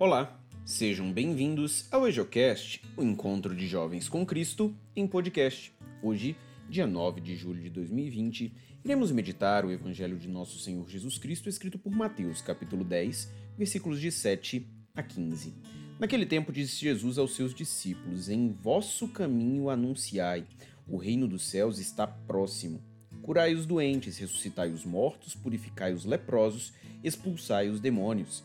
Olá, sejam bem-vindos ao EjoCast, o encontro de jovens com Cristo em podcast. Hoje, dia 9 de julho de 2020, iremos meditar o Evangelho de Nosso Senhor Jesus Cristo escrito por Mateus, capítulo 10, versículos de 7 a 15. Naquele tempo disse Jesus aos seus discípulos: Em vosso caminho anunciai, o reino dos céus está próximo. Curai os doentes, ressuscitai os mortos, purificai os leprosos, expulsai os demônios.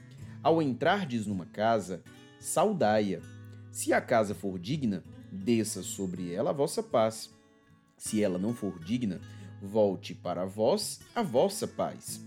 Ao entrardes numa casa, saudai-a. Se a casa for digna, desça sobre ela a vossa paz. Se ela não for digna, volte para vós a vossa paz.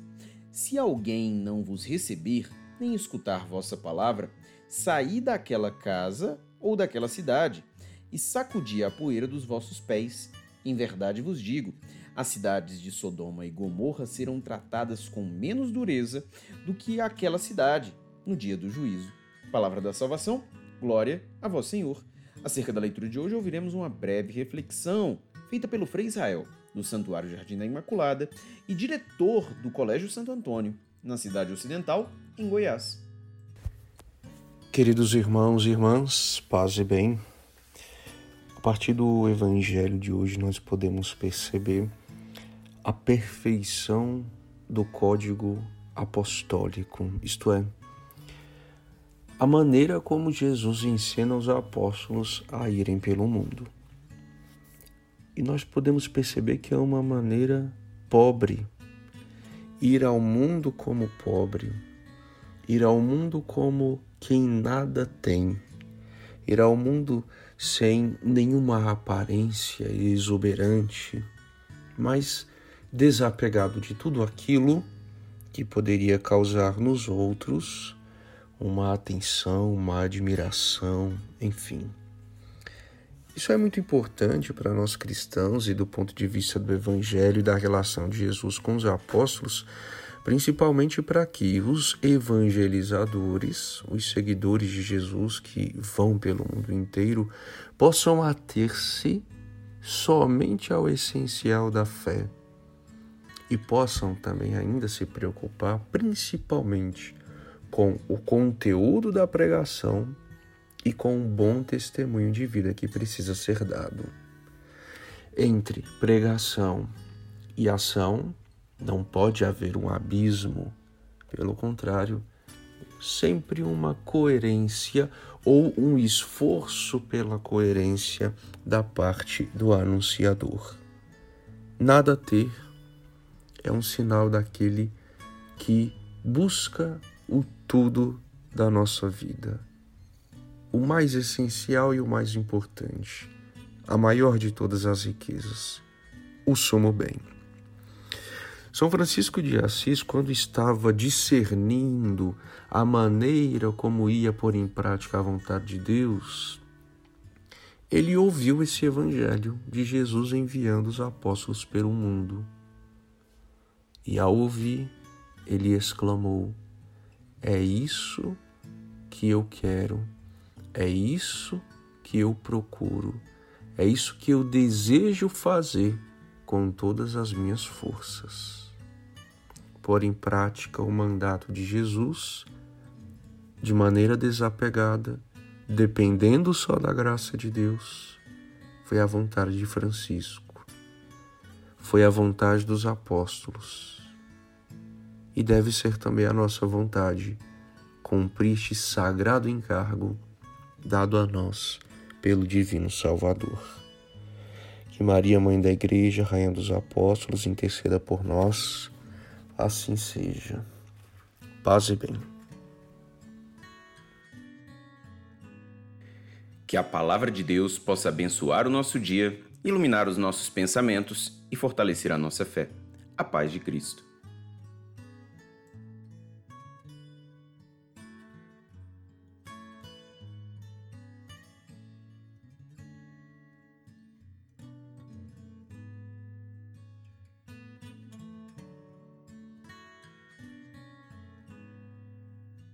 Se alguém não vos receber, nem escutar vossa palavra, saí daquela casa ou daquela cidade, e sacudi a poeira dos vossos pés. Em verdade vos digo: as cidades de Sodoma e Gomorra serão tratadas com menos dureza do que aquela cidade no dia do juízo. Palavra da salvação, glória a vós, Senhor. Acerca da leitura de hoje, ouviremos uma breve reflexão feita pelo Frei Israel, do Santuário Jardim da Imaculada e diretor do Colégio Santo Antônio, na cidade ocidental, em Goiás. Queridos irmãos e irmãs, paz e bem. A partir do evangelho de hoje nós podemos perceber a perfeição do código apostólico, isto é, a maneira como Jesus ensina os apóstolos a irem pelo mundo. E nós podemos perceber que é uma maneira pobre ir ao mundo como pobre, ir ao mundo como quem nada tem, ir ao mundo sem nenhuma aparência exuberante, mas desapegado de tudo aquilo que poderia causar nos outros uma atenção, uma admiração, enfim. Isso é muito importante para nós cristãos e do ponto de vista do Evangelho e da relação de Jesus com os apóstolos, principalmente para que os evangelizadores, os seguidores de Jesus que vão pelo mundo inteiro, possam ater-se somente ao essencial da fé e possam também ainda se preocupar principalmente com o conteúdo da pregação e com um bom testemunho de vida que precisa ser dado. Entre pregação e ação, não pode haver um abismo, pelo contrário, sempre uma coerência ou um esforço pela coerência da parte do anunciador. Nada ter é um sinal daquele que busca o tudo da nossa vida. O mais essencial e o mais importante, a maior de todas as riquezas, o sumo bem. São Francisco de Assis, quando estava discernindo a maneira como ia pôr em prática a vontade de Deus, ele ouviu esse evangelho de Jesus enviando os apóstolos pelo mundo. E ao ouvir, ele exclamou: É isso que eu quero, é isso que eu procuro, é isso que eu desejo fazer com todas as minhas forças. Pôr em prática o mandato de Jesus de maneira desapegada, dependendo só da graça de Deus, foi a vontade de Francisco, foi a vontade dos apóstolos e deve ser também a nossa vontade cumprir este sagrado encargo dado a nós pelo Divino Salvador. Que Maria, Mãe da Igreja, Rainha dos Apóstolos, interceda por nós Assim seja. Paz e bem. Que a palavra de Deus possa abençoar o nosso dia, iluminar os nossos pensamentos e fortalecer a nossa fé. A paz de Cristo.